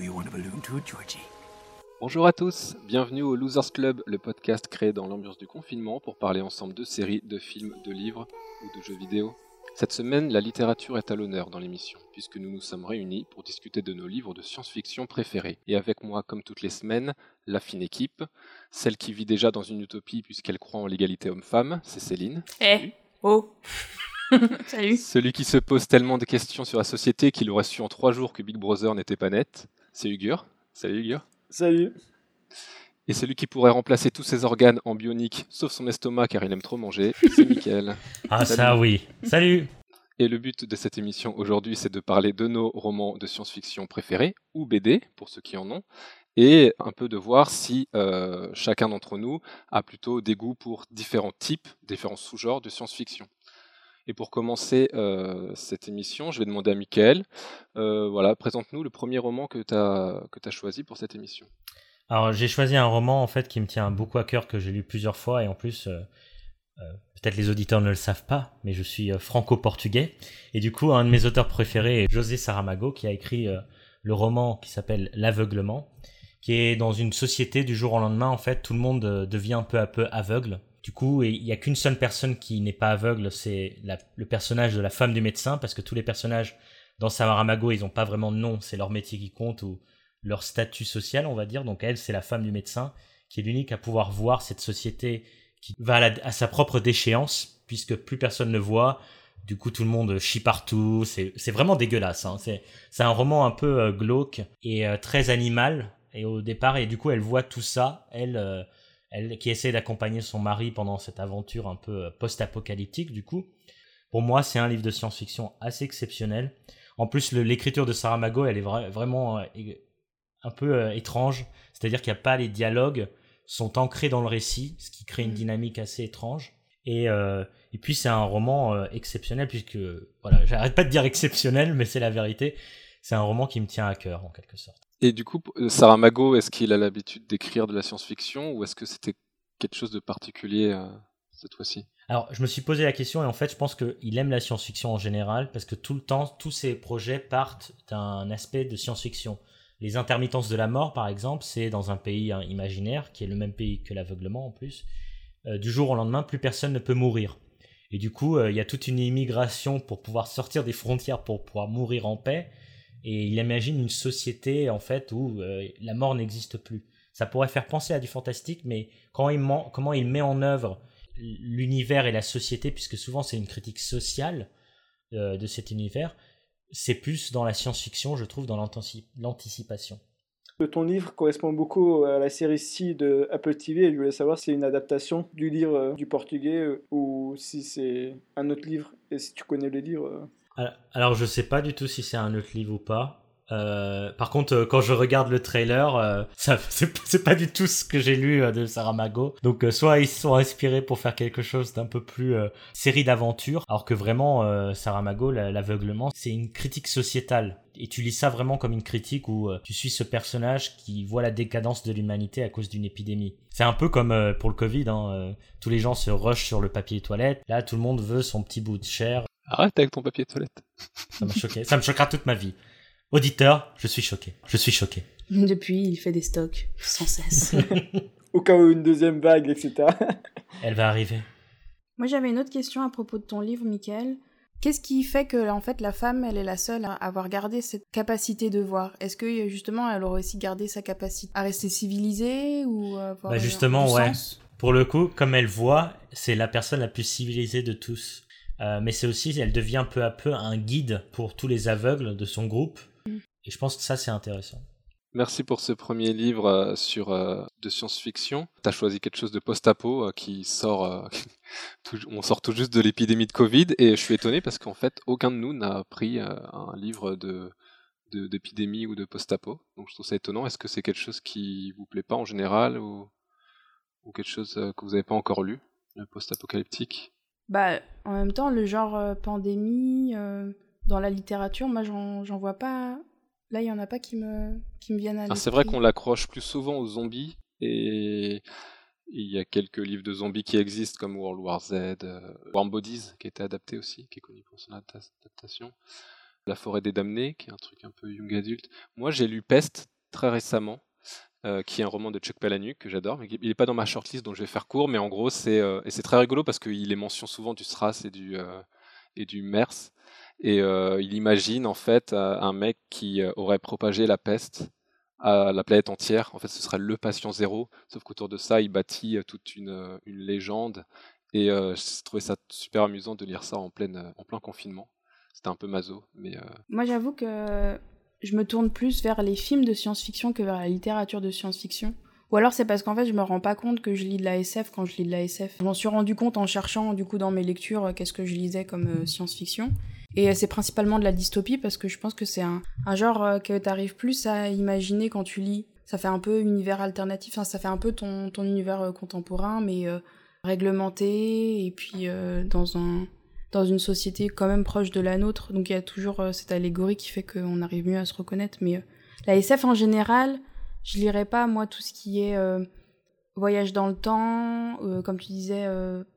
Do you want a balloon too, Georgie? Bonjour à tous, bienvenue au Losers Club, le podcast créé dans l'ambiance du confinement pour parler ensemble de séries, de films, de livres ou de jeux vidéo. Cette semaine, la littérature est à l'honneur dans l'émission, puisque nous nous sommes réunis pour discuter de nos livres de science-fiction préférés. Et avec moi, comme toutes les semaines, la fine équipe, celle qui vit déjà dans une utopie puisqu'elle croit en l'égalité homme-femme, c'est Céline. Eh Oh Salut Celui qui se pose tellement de questions sur la société qu'il aurait su en trois jours que Big Brother n'était pas net, c'est Ugur. Salut Ugur. Salut. Et celui qui pourrait remplacer tous ses organes en bionique, sauf son estomac car il aime trop manger, c'est Mickaël. Ah Salut. ça oui. Salut Et le but de cette émission aujourd'hui, c'est de parler de nos romans de science-fiction préférés, ou BD, pour ceux qui en ont, et un peu de voir si euh, chacun d'entre nous a plutôt des goûts pour différents types, différents sous-genres de science-fiction. Et pour commencer euh, cette émission, je vais demander à Mickaël, euh, voilà, présente-nous le premier roman que tu as, as choisi pour cette émission. Alors j'ai choisi un roman en fait qui me tient beaucoup à cœur, que j'ai lu plusieurs fois, et en plus, euh, peut-être les auditeurs ne le savent pas, mais je suis franco-portugais. Et du coup, un de mes auteurs préférés est José Saramago, qui a écrit le roman qui s'appelle L'aveuglement, qui est dans une société du jour au lendemain, en fait, tout le monde devient peu à peu aveugle. Du coup, il n'y a qu'une seule personne qui n'est pas aveugle, c'est le personnage de la femme du médecin, parce que tous les personnages dans Saramago, ils n'ont pas vraiment de nom, c'est leur métier qui compte ou leur statut social, on va dire. Donc elle, c'est la femme du médecin, qui est l'unique à pouvoir voir cette société qui va à, sa propre déchéance, puisque plus personne ne voit. Du coup, tout le monde chie partout. C'est vraiment dégueulasse. hein. C'est c'est un roman un peu euh, glauque et euh, très animal. Et au départ, et du coup, elle voit tout ça. Elle, euh, elle qui essaie d'accompagner son mari pendant cette aventure un peu euh, post-apocalyptique. Du coup, pour moi, c'est un livre de science-fiction assez exceptionnel. En plus, l'écriture de Saramago, elle est vra- vraiment euh, un peu euh, étrange. C'est-à-dire qu'il n'y a pas les dialogues sont ancrés dans le récit, ce qui crée une Mm. dynamique assez étrange. Et, euh, et puis c'est un roman exceptionnel puisque voilà, j'arrête pas de dire exceptionnel, mais c'est la vérité. C'est un roman qui me tient à cœur en quelque sorte. Et du coup, Saramago, est-ce qu'il a l'habitude d'écrire de la science-fiction ou est-ce que c'était quelque chose de particulier euh, cette fois-ci? Alors, je me suis posé la question et en fait, je pense qu'il aime la science-fiction en général parce que tout le temps, tous ses projets partent d'un aspect de science-fiction. Les intermittences de la mort, par exemple, c'est dans un pays hein, imaginaire qui est le même pays que l'aveuglement en plus. Euh, du jour au lendemain, plus personne ne peut mourir. Et du coup, euh, il y a toute une immigration pour pouvoir sortir des frontières pour pouvoir mourir en paix. Et il imagine une société en fait où euh, la mort n'existe plus. Ça pourrait faire penser à du fantastique, mais quand il comment il met en œuvre l'univers et la société, puisque souvent c'est une critique sociale euh, de cet univers, c'est plus dans la science-fiction, je trouve, dans l'antici- l'anticipation. Ton livre correspond beaucoup à la série C de Apple TV et je voulais savoir si c'est une adaptation du livre euh, du portugais ou si c'est un autre livre et si tu connais le livre. Alors, je sais pas du tout si c'est un autre livre ou pas. Euh, par contre, euh, quand je regarde le trailer, euh, c'est pas du tout ce que j'ai lu de Saramago. Donc, soit ils sont inspirés pour faire quelque chose d'un peu plus série d'aventures, alors que vraiment Saramago, la- l'aveuglement, c'est une critique sociétale. Et tu lis ça vraiment comme une critique où tu suis ce personnage qui voit la décadence de l'humanité à cause d'une épidémie. C'est un peu comme pour le Covid, hein, tous les gens se rushent sur le papier toilette. Là, tout le monde veut son petit bout de chair. Arrête avec ton papier toilette. Ça m'a choqué. Ça me choquera toute ma vie. Auditeur, je suis choqué. Je suis choqué. Depuis, il fait des stocks, sans cesse. Au cas où une deuxième vague, etc. Elle va arriver. Moi, j'avais une autre question à propos de ton livre, Michael. Qu'est-ce qui fait que, en fait, la femme, elle est la seule à avoir gardé cette capacité de voir? Est-ce que, justement, elle aurait aussi gardé sa capacité à rester civilisée ou à avoir Bah, justement, ouais. sens Pour le coup, comme elle voit, c'est la personne la plus civilisée de tous. Euh, mais c'est aussi, elle devient peu à peu un guide pour tous les aveugles de son groupe. Mm. Et je pense que ça, c'est intéressant. Merci pour ce premier livre euh, sur euh, de science-fiction. T'as choisi quelque chose de post-apo euh, qui sort, euh, tout- on sort tout juste de l'épidémie de Covid et je suis étonné parce qu'en fait aucun de nous n'a pris euh, un livre de d'épidémie ou de post-apo. Donc je trouve ça étonnant. Est-ce que c'est quelque chose qui vous plaît pas en général ou ou quelque chose que vous n'avez pas encore lu, le post-apocalyptique? Bah, en même temps, le genre euh, pandémie, euh, dans la littérature, moi, j'en j'en vois pas. Là, il y en a pas qui me, qui me viennent à Ah, C'est vrai qu'on l'accroche plus souvent aux zombies et il y a quelques livres de zombies qui existent comme World War Z, euh, Warm Bodies qui a été adapté aussi, qui est connu pour son adapta- adaptation. La forêt des damnés, qui est un truc un peu young adulte. Moi, j'ai lu Peste très récemment, euh, qui est un roman de Chuck Palahniuk que j'adore, il n'est pas dans ma shortlist, donc je vais faire court. Mais en gros, c'est euh, et c'est très rigolo parce qu'il est mention souvent du SRAS et du euh, et du MERS, et il imagine en fait un mec qui aurait propagé la peste à la planète entière. En fait, ce serait le patient zéro, sauf qu'autour de ça, il bâtit toute une, une légende. Et j'ai trouvé ça super amusant de lire ça en, pleine, en plein confinement. C'était un peu maso, mais. Moi, j'avoue que je me tourne plus vers les films de science-fiction que vers la littérature de science-fiction. Ou alors c'est parce qu'en fait je me rends pas compte que je lis de la SF quand je lis de la SF. Je m'en suis rendu compte en cherchant du coup dans mes lectures euh, qu'est-ce que je lisais comme euh, science-fiction. Et euh, c'est principalement de la dystopie parce que je pense que c'est un, genre que t'arrives plus à imaginer quand tu lis. Ça fait un peu univers alternatif, ça fait un peu ton univers contemporain mais réglementé et puis dans un dans une société quand même proche de la nôtre. Donc il y a toujours euh, cette allégorie qui fait qu'on arrive mieux à se reconnaître. Mais euh, la SF en général, je lirais pas moi tout ce qui est euh, voyage dans le temps, comme tu disais,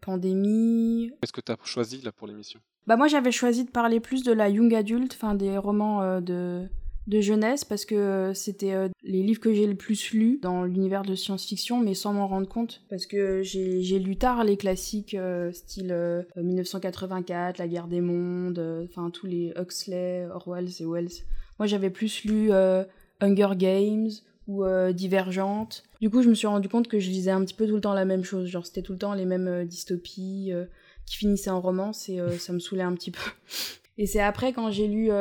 pandémie. Qu'est-ce que tu as choisi là pour l'émission? Bah moi j'avais choisi de parler plus de la young adulte, enfin des romans de de jeunesse parce que euh, c'était euh, les livres que j'ai le plus lus dans l'univers de science-fiction mais sans m'en rendre compte parce que j'ai lu tard les classiques euh, style 1984, La guerre des mondes, enfin tous les Huxley, Orwell et Wells. Moi j'avais plus lu Hunger Games ou Divergente. Du coup je me suis rendu compte que je lisais un petit peu tout le temps la même chose, genre c'était tout le temps les mêmes dystopies qui finissaient en romance et ça me saoulait un petit peu. Et c'est après quand j'ai lu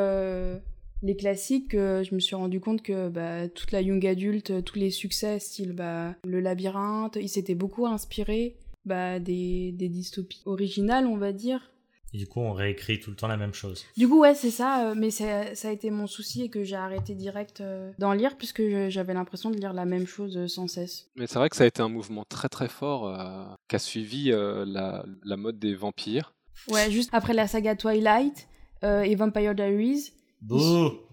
les classiques, euh, je me suis rendu compte que bah, toute la young adulte, euh, tous les succès, style bah, Le Labyrinthe, ils s'étaient beaucoup inspirés bah, des, des dystopies originales, on va dire. Et du coup, on réécrit tout le temps la même chose. Du coup, ouais, c'est ça, euh, mais ça a été mon souci et que j'ai arrêté direct d'en lire puisque j'avais l'impression de lire la même chose sans cesse. Mais c'est vrai que ça a été un mouvement très très fort qui a suivi la, la, mode des vampires. Ouais, juste après la saga Twilight et Vampire Diaries,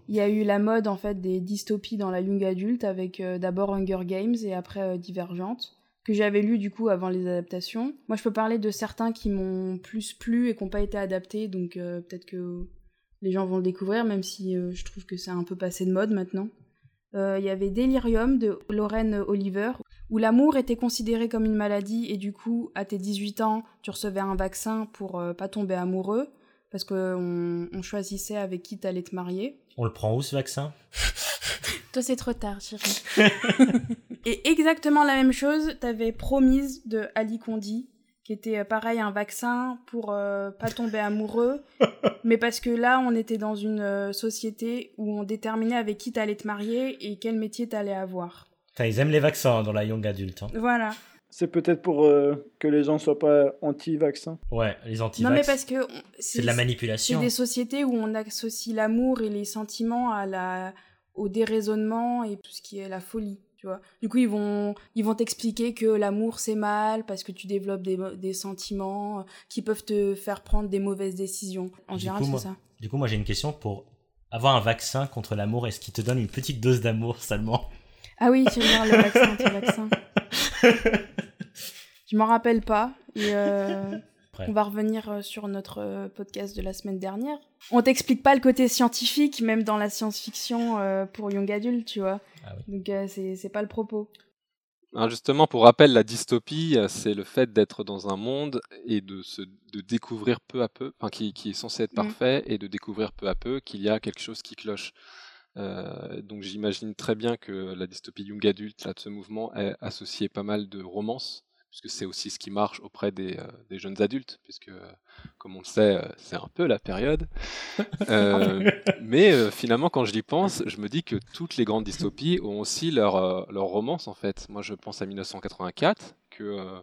il y a eu la mode en fait des dystopies dans la young adulte avec euh, d'abord Hunger Games et après euh, Divergente que j'avais lu du coup avant les adaptations. Moi je peux parler de certains qui m'ont plus plu et qui n'ont pas été adaptés donc euh, peut-être que les gens vont le découvrir même si je trouve que c'est un peu passé de mode maintenant. Il y avait Delirium de Lorraine Oliver où l'amour était considéré comme une maladie et du coup à tes 18 ans tu recevais un vaccin pour pas tomber amoureux parce qu'on on choisissait avec qui t'allais te marier. On le prend où ce vaccin? Toi c'est trop tard, chérie. et exactement la même chose, t'avais Promise de Ali Kondi, qui était euh, pareil un vaccin pour euh, pas tomber amoureux, mais parce que là on était dans une euh, société où on déterminait avec qui t'allais te marier et quel métier t'allais avoir. ils aiment les vaccins dans la young adulte. Hein. Voilà. C'est peut-être pour euh, que les gens soient pas anti-vaccins. Ouais, les anti Non, mais parce que. C'est de la manipulation. C'est des sociétés où on associe l'amour et les sentiments à la... au déraisonnement et tout ce qui est la folie. Tu vois. Du coup, ils vont ils vont t'expliquer que l'amour c'est mal parce que tu développes des, des sentiments qui peuvent te faire prendre des mauvaises décisions. En général, c'est ça. Du coup, moi j'ai une question pour avoir un vaccin contre l'amour. Est-ce qu'il te donne une petite dose d'amour seulement? Ah oui, c'est bien le vaccin, vaccin. Je m'en rappelle pas. Et euh, on va revenir euh, sur notre euh, podcast de la semaine dernière. On t'explique pas le côté scientifique, même dans la science-fiction pour young adult, tu vois. Ah Donc c'est pas le propos. justement, pour rappel, la dystopie, c'est le fait d'être dans un monde et de se de découvrir peu à peu, enfin qui, qui, est censé être mm. parfait, et de découvrir peu à peu qu'il y a quelque chose qui cloche. Euh, donc j'imagine très bien que la dystopie young adulte là, de ce mouvement est associée pas mal de romances, puisque c'est aussi ce qui marche auprès des, euh, des jeunes adultes, puisque comme on le sait, euh, c'est un peu la période. mais finalement, quand je y pense, je me dis que toutes les grandes dystopies ont aussi leur, leur romance en fait. Moi, je pense à 1984, que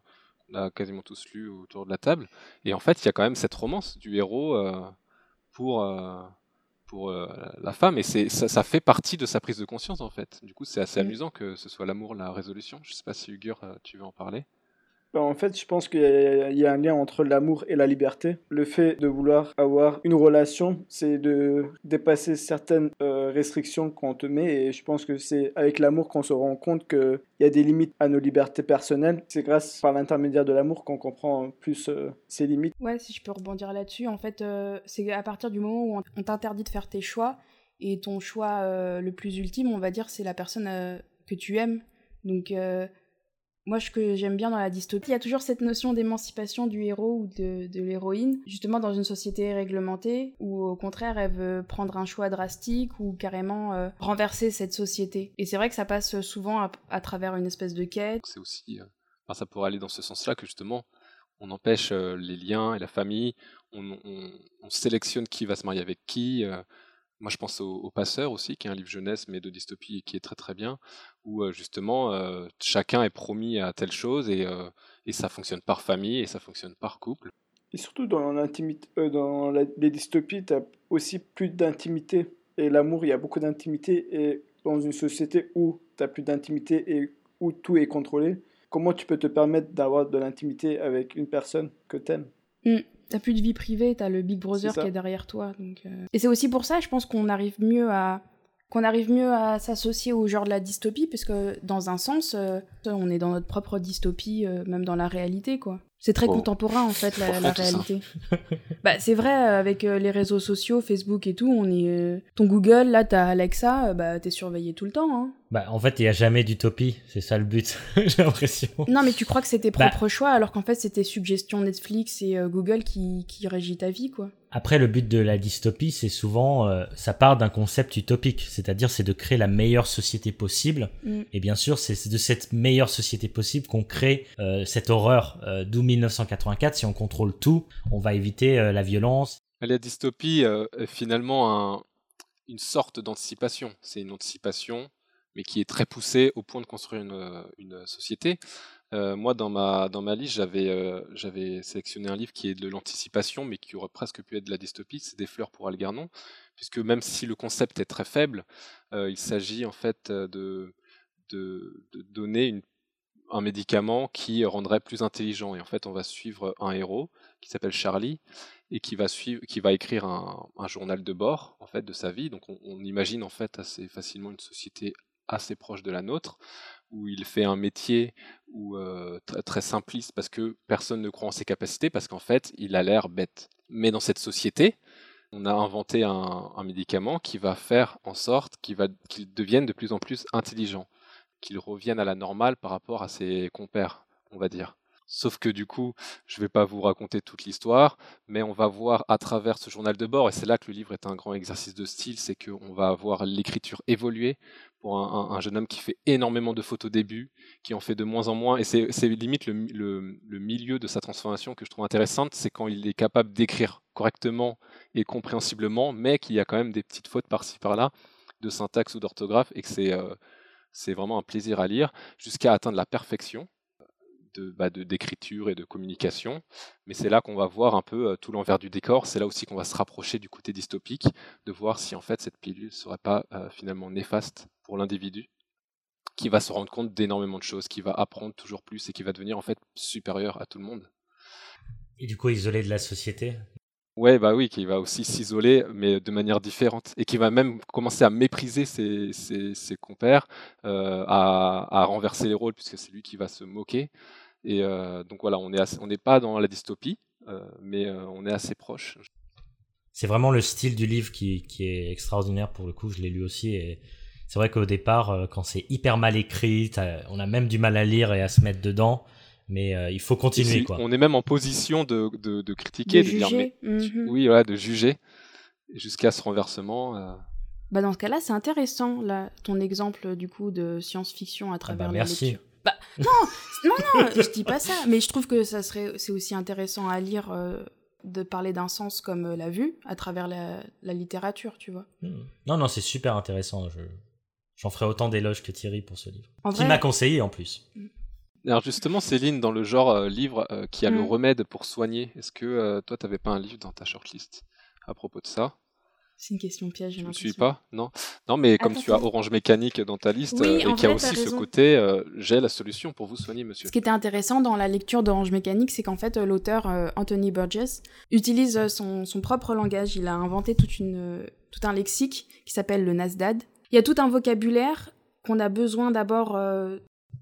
on a quasiment tous lu autour de la table, et en fait, il y a quand même cette romance du héros pour pour euh, la femme et c'est ça, ça, fait partie de sa prise de conscience en fait. Du coup, c'est assez mm. amusant que ce soit l'amour la résolution. Je sais pas si Ugur, euh, tu veux en parler. Bah, en fait, je pense qu'il y, a un lien entre l'amour et la liberté. Le fait de vouloir avoir une relation, c'est de dépasser certaines euh, restrictions qu'on te met. Et je pense que c'est avec l'amour qu'on se rend compte qu'il y a des limites à nos libertés personnelles. C'est grâce par l'intermédiaire de l'amour qu'on comprend plus euh, ces limites. Ouais, si je peux rebondir là-dessus, en fait, euh, c'est à partir du moment où on t'interdit de faire tes choix. Et ton choix le plus ultime, on va dire, c'est la personne que tu aimes. Donc moi, ce que j'aime bien dans la dystopie, il y a toujours cette notion d'émancipation du héros ou de, l'héroïne, justement dans une société réglementée, où au contraire, elle veut prendre un choix drastique ou carrément euh, renverser cette société. Et c'est vrai que ça passe souvent à, travers une espèce de quête. C'est aussi, euh, ça pourrait aller dans ce sens-là que justement, on empêche euh, les liens et la famille, on, sélectionne qui va se marier avec qui. Moi, je pense au, Passeur aussi, qui est un livre jeunesse, mais de dystopie qui est très très bien, où euh, justement euh, chacun est promis à telle chose et, euh, et, ça fonctionne par famille et ça fonctionne par couple. Et surtout dans les dystopies, tu as aussi plus d'intimité. Et l'amour, il y a beaucoup d'intimité. Et dans une société où tu as plus d'intimité et où tout est contrôlé, comment tu peux te permettre d'avoir de l'intimité avec une personne que tu aimes mmh. T'as plus de vie privée, t'as le Big Brother qui est derrière toi. Donc, euh. Et c'est aussi pour ça, je pense qu'on arrive mieux à qu'on arrive mieux à s'associer au genre de la dystopie, parce que dans un sens, euh, on est dans notre propre dystopie, euh, même dans la réalité, quoi. C'est très contemporain en fait la, la réalité. bah c'est vrai avec les réseaux sociaux, Facebook et tout, on est ton Google là t'as Alexa, bah t'es surveillé tout le temps. Hein. Bah, en fait, il n'y a jamais d'utopie, c'est ça le but, j'ai l'impression. Non, mais tu crois que c'est tes bah propres choix, alors qu'en fait, c'était suggestion Netflix et euh, Google qui, qui régit ta vie, quoi. Après, le but de la dystopie, c'est souvent, euh, ça part d'un concept utopique, c'est-à-dire c'est de créer la meilleure société possible. Mm. Et bien sûr, c'est de cette meilleure société possible qu'on crée euh, cette horreur. D'où 1984, si on contrôle tout, on va éviter la violence. La dystopie est finalement une sorte d'anticipation. C'est une anticipation mais qui est très poussé au point de construire une, euh, société. Euh, moi, dans ma, dans ma liste, j'avais, euh, j'avais sélectionné un livre qui est de l'anticipation, mais qui aurait presque pu être de la dystopie, c'est Des fleurs pour Algernon, puisque même si le concept est très faible, il s'agit en fait de, de, donner un médicament qui rendrait plus intelligent. Et en fait, on va suivre un héros qui s'appelle Charlie et qui va suivre, qui va écrire un, un, journal de bord en fait de sa vie. Donc, on, on imagine en fait assez facilement une société assez proche de la nôtre, où il fait un métier euh, très, simpliste parce que personne ne croit en ses capacités, parce qu'en fait, il a l'air bête. Mais dans cette société, on a inventé un, médicament qui va faire en sorte qu'il devienne de plus en plus intelligent, qu'il revienne à la normale par rapport à ses compères, on va dire. Sauf que du coup, je ne vais pas vous raconter toute l'histoire, mais on va voir à travers ce journal de bord, et c'est là que le livre est un grand exercice de style, c'est qu'on va voir l'écriture évoluer un, jeune homme qui fait énormément de fautes au début, qui en fait de moins en moins, et c'est limite le, milieu de sa transformation que je trouve intéressante, c'est quand il est capable d'écrire correctement et compréhensiblement, mais qu'il y a quand même des petites fautes par-ci par-là de syntaxe ou d'orthographe, et que c'est euh, vraiment un plaisir à lire, jusqu'à atteindre la perfection bah, d'écriture et de communication. Mais c'est là qu'on va voir un peu euh, tout l'envers du décor. C'est là aussi qu'on va se rapprocher du côté dystopique, de voir si en fait cette pilule serait pas euh, finalement néfaste pour l'individu, qui va se rendre compte d'énormément de choses, qui va apprendre toujours plus et qui va devenir en fait supérieur à tout le monde. Et du coup isolé de la société? Ouais, bah oui, qui va aussi s'isoler, mais de manière différente, et qui va même commencer à mépriser ses, ses, compères, euh, à, à, renverser les rôles, puisque c'est lui qui va se moquer, et euh, donc voilà, on n'est pas dans la dystopie, euh, mais on est assez proche. C'est vraiment le style du livre qui, est extraordinaire pour le coup. Je l'ai lu aussi et c'est vrai qu'au départ, quand c'est hyper mal écrit, on a même du mal à lire et à se mettre dedans mais il faut continuer. quoi. On est même en position de, de, critiquer, de, dire, mais, mhm. oui, voilà, de juger, jusqu'à ce renversement. Bah dans ce cas-là, c'est intéressant, là, ton exemple du coup de science-fiction à ah travers bah, la merci. lecture. Bah, non, non, non, je dis pas ça, mais je trouve que ça serait, c'est aussi intéressant à lire euh, de parler d'un sens comme euh, la vue à travers la, littérature, tu vois. Hmm. Non, non, c'est super intéressant. Je, j'en ferai autant d'éloges que Thierry pour ce livre, qui m'a conseillé en plus. Hmm. Alors justement, Céline, dans le genre euh, livre qui a le hmm. remède pour soigner, est-ce que toi, tu n'avais pas un livre dans ta shortlist à propos de ça? C'est une question piège. Je ne suis pas, non. Non, mais comme tu as Orange Mécanique dans ta liste Oui, euh, et qu'il y a aussi ce côté, euh, j'ai la solution pour vous soigner, monsieur. Ce qui était intéressant dans la lecture d'Orange Mécanique, c'est qu'en fait, euh, l'auteur euh, Anthony Burgess utilise euh, son, son propre langage. Il a inventé toute une, euh, tout un lexique qui s'appelle le Nasdad. Il y a tout un vocabulaire qu'on a besoin d'abord, euh,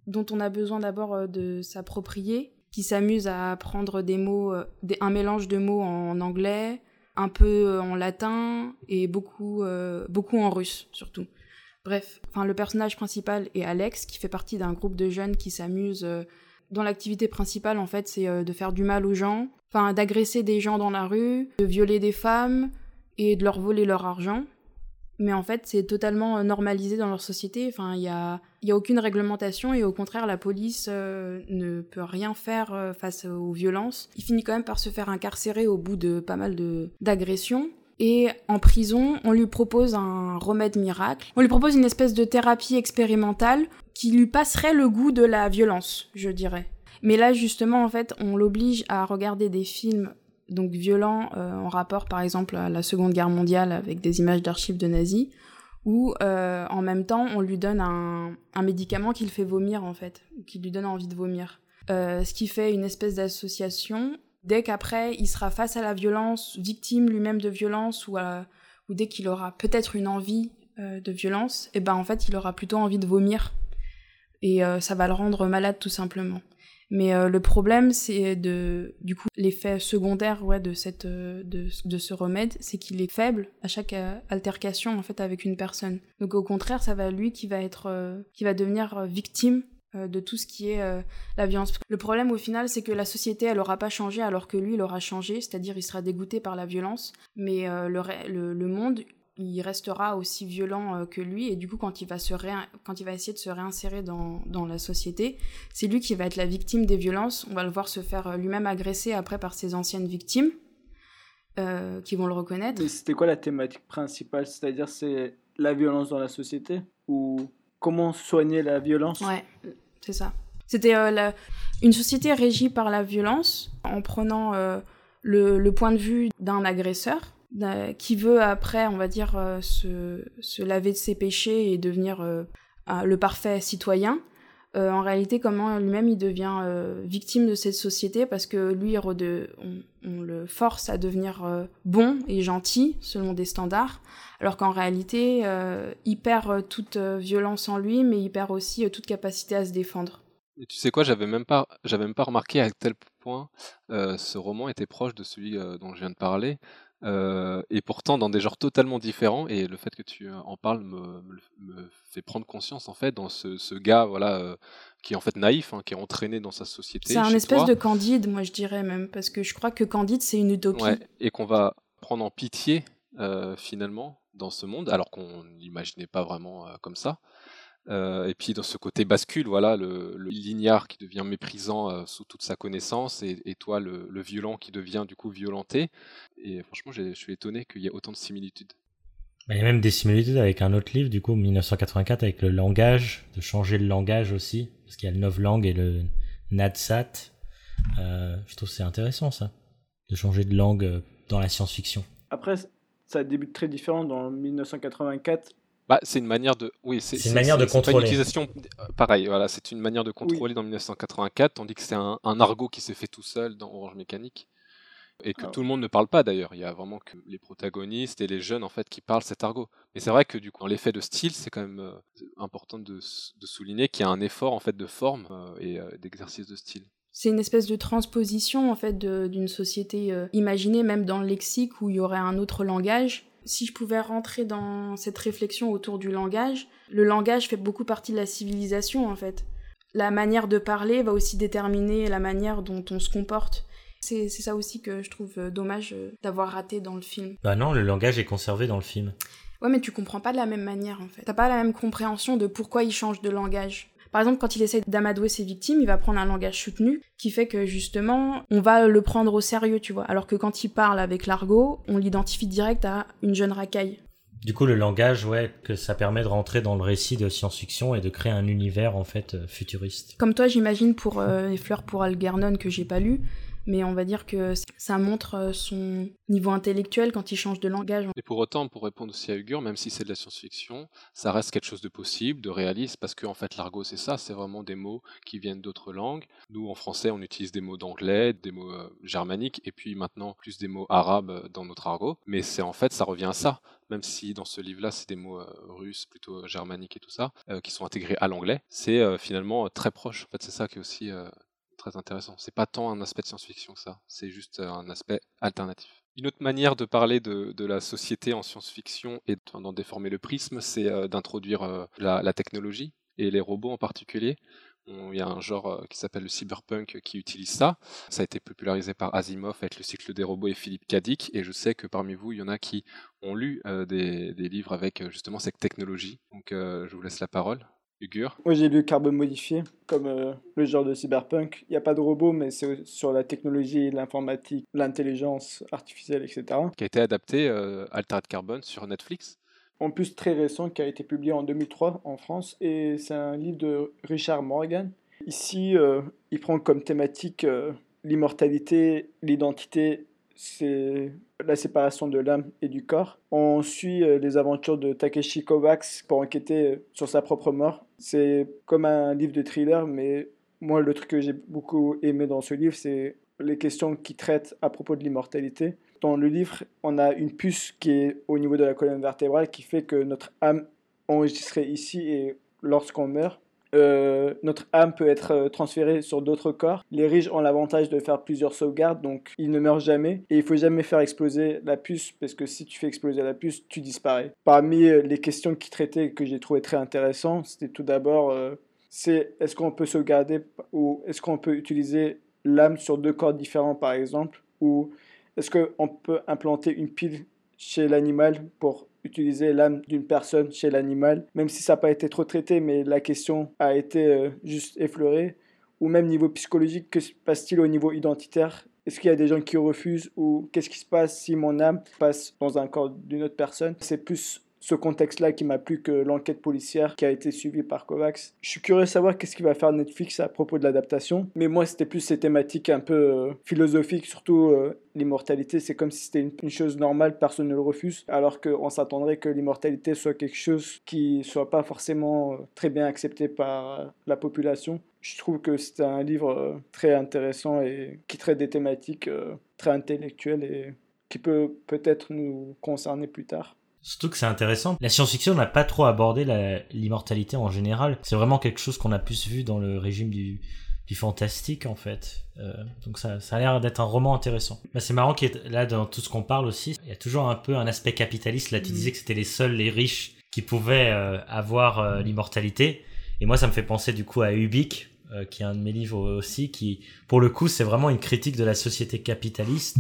dont on a besoin d'abord euh, de s'approprier, qui s'amuse à prendre des mots, euh, un mélange de mots en anglais, un peu en latin et beaucoup, beaucoup en russe surtout. Bref, enfin, le personnage principal est Alex, qui fait partie d'un groupe de jeunes qui s'amusent. dont l'activité principale, en fait, c'est de faire du mal aux gens, enfin, d'agresser des gens dans la rue, de violer des femmes et de leur voler leur argent. Mais en fait, c'est totalement euh, normalisé dans leur société. Enfin, il y a, y a aucune réglementation et au contraire, la police euh, ne peut rien faire euh, face aux violences. Il finit quand même par se faire incarcérer au bout de pas mal d'agressions. Et en prison, on lui propose un remède miracle. On lui propose une espèce de thérapie expérimentale qui lui passerait le goût de la violence, je dirais. Mais là, justement, en fait, on l'oblige à regarder des films donc violents euh, en rapport, par exemple, à la Seconde Guerre mondiale avec des images d'archives de nazis, ou euh, en même temps, on lui donne un, un médicament qui le fait vomir, en fait, qui lui donne envie de vomir. Euh, ce qui fait une espèce d'association. Dès qu'après, il sera face à la violence, victime lui-même de violence, ou, ou dès qu'il aura peut-être une envie de violence, et ben en fait, il aura plutôt envie de vomir. Et ça va le rendre malade tout simplement. Mais euh, le problème, c'est de, du coup, l'effet secondaire ouais, de, cette, euh, de, de ce remède, c'est qu'il est faible à chaque euh, altercation en fait avec une personne. Donc au contraire, ça va lui qui va être, qui va devenir victime de tout ce qui est la violence. Le problème au final, c'est que la société, elle aura pas changé alors que lui, il aura changé, c'est-à-dire il sera dégoûté par la violence, mais le, le monde, il restera aussi violent euh, que lui. Et du coup quand il va se réin- quand il va essayer de se réinsérer dans, dans la société c'est lui qui va être la victime des violences. On va le voir se faire euh, lui-même agresser après par ses anciennes victimes euh, qui vont le reconnaître. Mais c'était quoi la thématique principale? C'est-à-dire, c'est la violence dans la société? Ou comment soigner la violence? Ouais, c'est ça. C'était euh, la- une société régie par la violence en prenant euh, le, le point de vue d'un agresseur qui veut après, on va dire, euh, se, se laver de ses péchés et devenir euh, le parfait citoyen. Euh, en réalité, comment lui-même il devient victime de cette société? Parce que lui, on, on le force à devenir bon et gentil selon des standards, alors qu'en réalité, il perd toute violence en lui, mais il perd aussi toute capacité à se défendre. Et tu sais quoi, j'avais même pas, j'avais même pas remarqué à quel point ce roman était proche de celui dont je viens de parler, euh, et pourtant dans des genres totalement différents. Et le fait que tu euh, en parles me, me, me fait prendre conscience en fait dans ce, ce gars, voilà, euh, qui est en fait naïf, hein, qui est entraîné dans sa société. C'est un espèce toi. de Candide, moi je dirais même, parce que je crois que Candide c'est une utopie. Ouais, et qu'on va prendre en pitié euh, finalement dans ce monde, alors qu'on n'imaginait pas vraiment comme ça. Euh, et puis dans ce côté bascule, voilà, le, le lignard qui devient méprisant euh, sous toute sa connaissance, et, et toi le, le violent qui devient du coup violenté. Et franchement, je suis étonné qu'il y ait autant de similitudes. Bah, Il y a même des similitudes avec un autre livre, du coup, 1984, avec le langage, de changer le langage aussi, parce qu'il y a le novlangue et le nadsat. Euh, je trouve que c'est intéressant, ça, de changer de langue dans la science-fiction. Après, ça débute très différent dans 1984. Bah, c'est une manière de, oui, c'est une manière de c'est pas une contrôler. utilisation, euh, pareil, voilà, c'est une manière de contrôler dans 1984, tandis que c'est un, un argot qui s'est fait tout seul dans Orange Mécanique. Et que Ah. tout le monde ne parle pas d'ailleurs. Il y a vraiment que les protagonistes et les jeunes en fait qui parlent cet argot. Mais c'est vrai que du coup, dans l'effet de style, c'est quand même euh, important de, souligner qu'il y a un effort en fait de forme euh, et euh, d'exercice de style. C'est une espèce de transposition en fait d'une société euh, imaginée, même dans le lexique où il y aurait un autre langage. Si je pouvais rentrer dans cette réflexion autour du langage, le langage fait beaucoup partie de la civilisation en fait. La manière de parler va aussi déterminer la manière dont on se comporte. C'est ça aussi que je trouve euh, dommage euh, d'avoir raté dans le film. Bah non, le langage est conservé dans le film. Ouais, mais tu comprends pas de la même manière en fait. T'as pas la même compréhension de pourquoi il change de langage. Par exemple, quand il essaie d'amadouer ses victimes, il va prendre un langage soutenu qui fait que justement, on va le prendre au sérieux, tu vois. Alors que quand il parle avec l'argot, on l'identifie direct à une jeune racaille. Du coup, le langage, ouais, que ça permet de rentrer dans le récit de science-fiction et de créer un univers, en fait, euh, futuriste. Comme toi, j'imagine pour euh, Les fleurs pour Algernon que j'ai pas lu, mais on va dire que ça montre euh, son niveau intellectuel quand il change de langage. Et pour autant, pour répondre aussi à Ugur, même si c'est de la science-fiction, ça reste quelque chose de possible, de réaliste, parce qu'en en fait l'argot c'est ça, c'est vraiment des mots qui viennent d'autres langues. Nous en français on utilise des mots d'anglais, des mots euh, germaniques, et puis maintenant plus des mots arabes euh, dans notre argot, mais c'est en fait ça revient à ça, même si dans ce livre-là c'est des mots russes, plutôt germaniques et tout ça, qui sont intégrés à l'anglais, c'est finalement très proche. En fait c'est ça qui est aussi très intéressant. C'est pas tant un aspect de science-fiction que ça, c'est juste un aspect alternatif. Une autre manière de parler de, la société en science-fiction et d'en déformer le prisme, c'est euh, d'introduire euh, la, technologie et les robots en particulier. Il y a un genre euh, qui s'appelle le cyberpunk qui utilise ça. Ça a été popularisé par Asimov avec le cycle des robots et Philippe Kadik. Et je sais que parmi vous, il y en a qui ont lu des, livres avec justement cette technologie. Donc je vous laisse la parole. Moi j'ai lu Carbone modifié, comme euh, le genre de cyberpunk. Il n'y a pas de robot, mais c'est sur la technologie, l'informatique, l'intelligence artificielle, etc. Qui a été adapté euh, Altered Carbone sur Netflix. En plus très récent, qui a été publié en 2003 en France, et c'est un livre de Richard Morgan. Ici, euh, il prend comme thématique euh, l'immortalité, l'identité c'est la séparation de l'âme et du corps. On suit euh, les aventures de Takeshi Kovacs pour enquêter euh, sur sa propre mort. C'est comme un livre de thriller, mais moi, le truc que j'ai beaucoup aimé dans ce livre, c'est les questions qui traitent à propos de l'immortalité. Dans le livre, on a une puce qui est au niveau de la colonne vertébrale qui fait que notre âme enregistrée ici et lorsqu'on meurt euh, notre âme peut être euh, transférée sur d'autres corps. Les riches ont l'avantage de faire plusieurs sauvegardes, donc ils ne meurent jamais. Et il faut jamais faire exploser la puce, parce que si tu fais exploser la puce, tu disparais. Parmi euh, les questions qui traitaient que j'ai trouvé très intéressant, c'était tout d'abord, c'est est-ce qu'on peut sauvegarder ou est-ce qu'on peut utiliser l'âme sur deux corps différents, par exemple, ou est-ce qu'on peut implanter une pile chez l'animal pour utiliser l'âme d'une personne chez l'animal, même si ça n'a pas été trop traité, mais la question a été euh, juste effleurée. Ou même niveau psychologique, que se passe-t-il au niveau identitaire? Est-ce qu'il y a des gens qui refusent Ou qu'est-ce qui se passe si mon âme passe dans un corps d'une autre personne? C'est plus ce contexte-là qui m'a plu que l'enquête policière qui a été suivie par Kovacs. Je suis curieux de savoir qu'est-ce qu'il va faire Netflix à propos de l'adaptation, mais moi c'était plus ces thématiques un peu euh, philosophiques, surtout euh, l'immortalité, c'est comme si c'était une, chose normale, personne ne le refuse, alors qu'on s'attendrait que l'immortalité soit quelque chose qui soit pas forcément euh, très bien accepté par la population. Je trouve que c'est un livre très intéressant et qui traite des thématiques très intellectuelles et qui peut peut-être nous concerner plus tard. Surtout que c'est intéressant. La science-fiction n'a pas trop abordé l'immortalité en général. C'est vraiment quelque chose qu'on a plus vu dans le régime du, du fantastique en fait. Euh, donc ça, ça a l'air d'être un roman intéressant. Bah, c'est marrant qu'il là dans tout ce qu'on parle aussi, il y a toujours un peu un aspect capitaliste. Là tu mm. disais que c'était les seuls, les riches qui pouvaient euh, avoir euh, l'immortalité. Et moi ça me fait penser du coup à Ubik, qui est un de mes livres aussi, qui pour le coup c'est vraiment une critique de la société capitaliste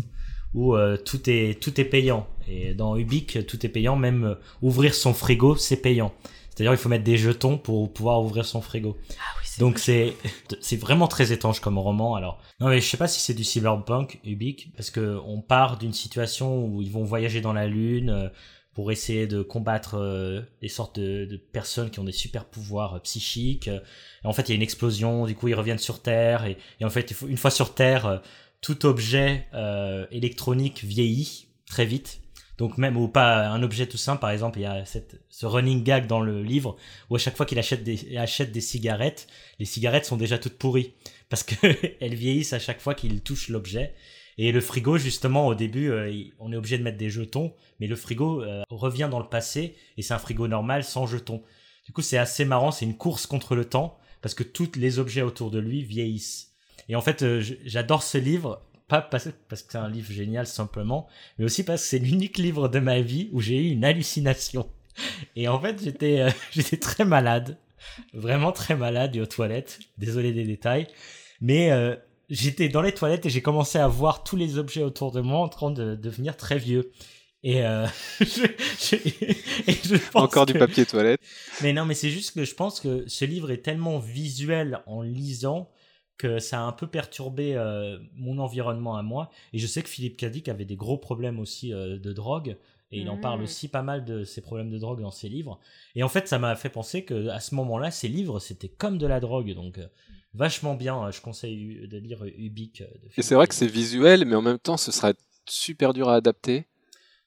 où euh, tout est tout est payant. Et dans Ubik, tout est payant, même euh, ouvrir son frigo, c'est payant. C'est-à-dire il faut mettre des jetons pour pouvoir ouvrir son frigo. Ah oui, Donc c'est c'est vraiment très étrange comme roman. Alors non mais je sais pas si c'est du cyberpunk Ubik parce que on part d'une situation où ils vont voyager dans la lune euh, pour essayer de combattre des sortes de, de, personnes qui ont des super pouvoirs psychiques. Et en fait, il y a une explosion, du coup, ils reviennent sur Terre, et, et en fait, une fois sur Terre, tout objet euh, électronique vieillit très vite. Donc même ou pas un objet tout simple, par exemple, il y a ce running gag dans le livre où à chaque fois qu'il achète des, achète des cigarettes, les cigarettes sont déjà toutes pourries parce qu'elles vieillissent à chaque fois qu'il touche l'objet. Et le frigo, justement, au début, euh, on est obligé de mettre des jetons, mais le frigo euh, revient dans le passé et c'est un frigo normal sans jetons. Du coup, c'est assez marrant, c'est une course contre le temps parce que tous les objets autour de lui vieillissent. Et en fait, euh, j'adore ce livre, pas parce, parce que c'est un livre génial simplement, mais aussi parce que c'est l'unique livre de ma vie où j'ai eu une hallucination. Et en fait, j'étais euh, j'étais très malade, vraiment très malade et aux toilettes. Désolé des détails, mais euh, j'étais dans les toilettes et j'ai commencé à voir tous les objets autour de moi en train de devenir très vieux. Et, je, je, pense Encore du papier toilette. Mais non, mais c'est juste que je pense que ce livre est tellement visuel en lisant que ça a un peu perturbé euh, mon environnement à moi. Et je sais que Philippe Cadic avait des gros problèmes aussi euh, de drogue. Et il en parle mmh. aussi pas mal de ses problèmes de drogue dans ses livres. Et en fait, ça m'a fait penser que à ce moment-là, ses livres, c'était comme de la drogue. Donc, euh, vachement bien. Je conseille de lire Ubik. Et c'est vrai que c'est visuel, mais en même temps, ce serait super dur à adapter.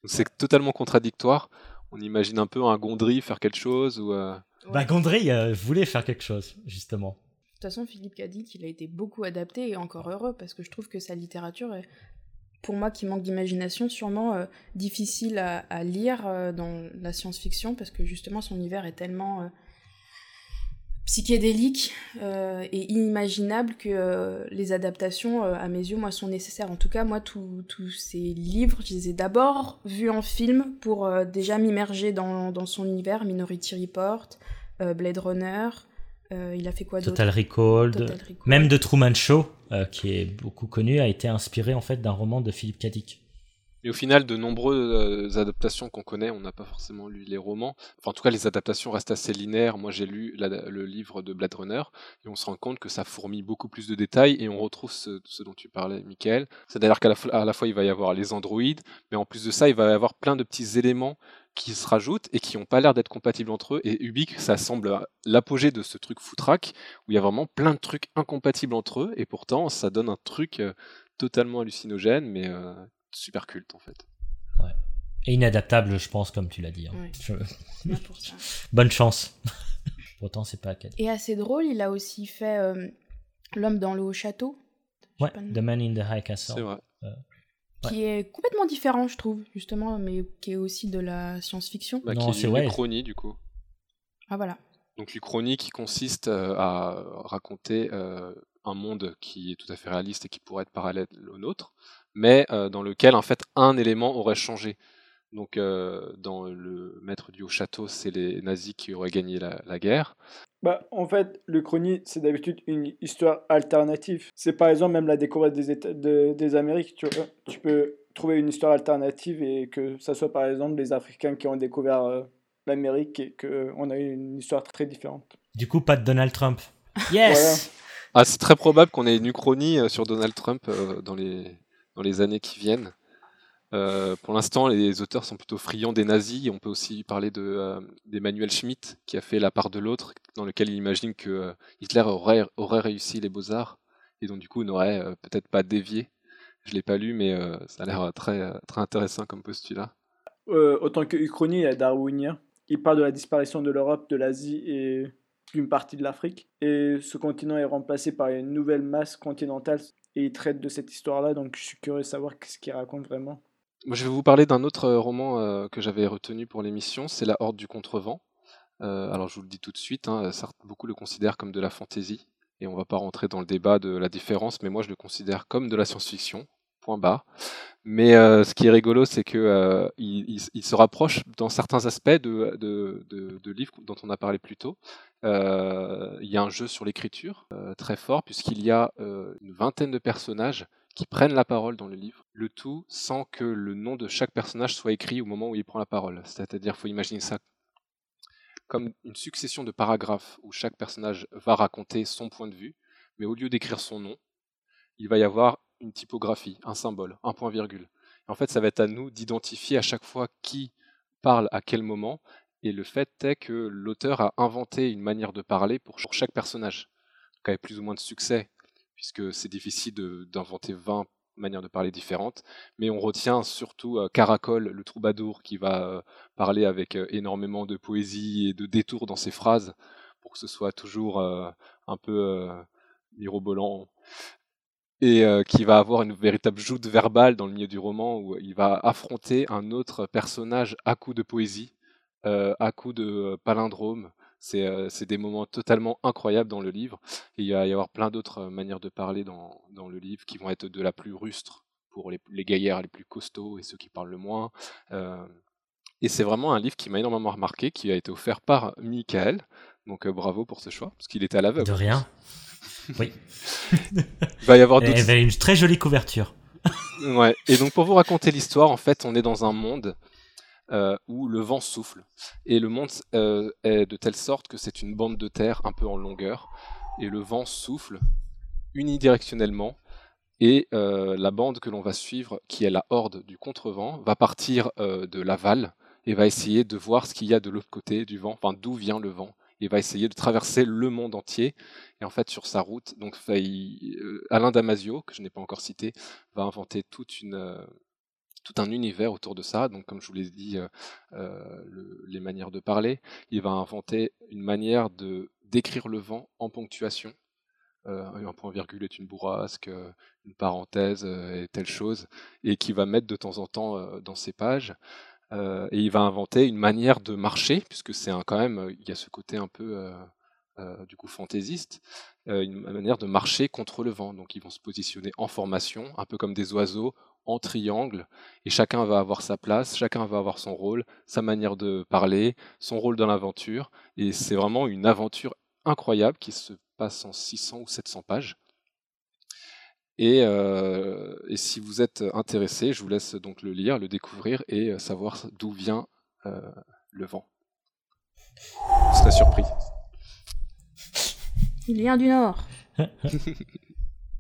C'est totalement contradictoire. On imagine un peu un Gondry faire quelque chose ou. Bah Gondry voulait faire quelque chose justement. De toute façon, Philippe a dit qu'il a été beaucoup adapté et encore heureux parce que je trouve que sa littérature est pour moi qui manque d'imagination, sûrement euh, difficile à, lire euh, dans la science-fiction parce que justement son univers est tellement euh, psychédélique et inimaginable que les adaptations, à mes yeux, moi, sont nécessaires. En tout cas, moi, tous ces livres, je les ai d'abord vus en film pour déjà m'immerger dans, son univers, Minority Report, Blade Runner, euh, il a fait quoi Total Recall, même de Truman Show, euh, qui est beaucoup connu, a été inspiré en fait d'un roman de Philippe Cadic. Et au final, de nombreuses adaptations qu'on connaît, on n'a pas forcément lu les romans. Enfin, en tout cas, les adaptations restent assez linéaires. Moi, j'ai lu le livre de Blade Runner et on se rend compte que ça fourmille beaucoup plus de détails et on retrouve ce, dont tu parlais, Michael. C'est-à-dire qu'à la, la, fois, il va y avoir les androïdes, mais en plus de ça, il va y avoir plein de petits éléments qui se rajoutent et qui n'ont pas l'air d'être compatibles entre eux. Et Ubik, ça semble l'apogée de ce truc foutraque, où il y a vraiment plein de trucs incompatibles entre eux, et pourtant ça donne un truc euh, totalement hallucinogène, mais euh, super culte en fait. Ouais. Et inadaptable, je pense, comme tu l'as dit. Hein. Bonne chance. Pourtant, c'est pas. Et assez drôle, il a aussi fait euh, L'homme dans le haut château. Ouais, The Man in the High Castle. C'est vrai qui est complètement différent, je trouve, justement, mais qui est aussi de la science-fiction. Bah, non, c'est l'Uchronie, du coup. Ah, voilà. Donc, l'Uchronie qui consiste euh, à raconter euh, un monde qui est tout à fait réaliste et qui pourrait être parallèle au nôtre, mais euh, dans lequel, en fait, un élément aurait changé. Donc, dans le maître du haut château, c'est les nazis qui auraient gagné la guerre. Bah, en fait, le chronique, c'est d'habitude une histoire alternative. C'est par exemple même la découverte des, États, des Amériques. Tu, tu peux trouver une histoire alternative et que ça soit par exemple les Africains qui ont découvert euh, l'Amérique et qu'on a eu une histoire très différente. Du coup, pas de Donald Trump. Yes ah, C'est très probable qu'on ait une uchronie euh, sur Donald Trump euh, dans, les, dans les années qui viennent. Euh, pour l'instant, les auteurs sont plutôt friands des nazis. On peut aussi parler de euh, d'Emmanuel Schmitt, qui a fait La part de l'autre, dans lequel il imagine que euh, Hitler aurait, réussi les beaux-arts, et donc du coup n'aurait peut-être pas dévié. Je l'ai pas lu, mais ça a l'air très, très intéressant comme postulat. autant que Uchronie et darwinien, il parle de la disparition de l'Europe, de l'Asie et d'une partie de l'Afrique. Et ce continent est remplacé par une nouvelle masse continentale et il traite de cette histoire-là, donc je suis curieux de savoir ce qu'il raconte vraiment. Je vais vous parler d'un autre euh, roman euh, que j'avais retenu pour l'émission, c'est La Horde du Contrevent. Euh, alors, je vous le dis tout de suite, hein, beaucoup le considèrent comme de la fantaisie, et on va pas rentrer dans le débat de la différence, mais moi, je le considère comme de la science-fiction, point barre. Mais ce qui est rigolo, c'est que il, se rapproche dans certains aspects de, de, livres dont on a parlé plus tôt. il y a un jeu sur l'écriture très fort, puisqu'il y a une vingtaine de personnages qui prennent la parole dans le livre, le tout sans que le nom de chaque personnage soit écrit au moment où il prend la parole. C'est-à-dire, faut imaginer ça comme une succession de paragraphes où chaque personnage va raconter son point de vue, mais au lieu d'écrire son nom, il va y avoir une typographie, un symbole, un point virgule. en fait, ça va être à nous d'identifier à chaque fois qui parle à quel moment, et le fait est que l'auteur a inventé une manière de parler pour chaque personnage, avait plus ou moins de succès puisque c'est difficile d'inventer 20 manières de parler différentes, mais on retient surtout euh, Caracol, le troubadour, qui va euh, parler avec euh, énormément de poésie et de détours dans ses phrases, pour que ce soit toujours un peu mirobolant, et qui va avoir une véritable joute verbale dans le milieu du roman, où il va affronter un autre personnage à coup de poésie, à coup de palindrome, c'est des moments totalement incroyables dans le livre. Et il va y avoir plein d'autres euh, manières de parler dans, dans, le livre qui vont être de la plus rustre pour les, les gaillards les plus costauds et ceux qui parlent le moins. Euh, et c'est vraiment un livre qui m'a énormément remarqué, qui a été offert par Michael. Donc bravo pour ce choix, parce qu'il était à l'aveugle. De rien. Oui. il va y avoir avait une très jolie couverture. ouais. Et donc pour vous raconter l'histoire, en fait, on est dans un monde euh, où le vent souffle. Et le monde euh, est de telle sorte que c'est une bande de terre un peu en longueur, et le vent souffle unidirectionnellement, et euh, la bande que l'on va suivre, qui est la horde du contrevent, va partir de l'aval et va essayer de voir ce qu'il y a de l'autre côté du vent, enfin d'où vient le vent. et va essayer de traverser le monde entier. Et en fait, sur sa route, donc Alain Damasio, que je n'ai pas encore cité, va inventer toute une, tout un univers autour de ça. Donc, comme je vous l'ai dit, les manières de parler. Il va inventer une manière de décrire le vent en ponctuation. un point virgule est une bourrasque, une parenthèse est telle chose, et qui va mettre de temps en temps dans ses pages. et il va inventer une manière de marcher, puisque c'est quand même, il y a ce côté un peu du coup fantaisiste, une manière de marcher contre le vent. Donc ils vont se positionner en formation, un peu comme des oiseaux, en triangle, et chacun va avoir sa place, chacun va avoir son rôle, sa manière de parler, son rôle dans l'aventure, et c'est vraiment une aventure incroyable qui se passe en 600 ou 700 pages. Et, euh, et, si vous êtes intéressé, je vous laisse donc le lire, le découvrir et euh, savoir d'où vient euh, le vent. Vous serez surpris. Il vient du nord.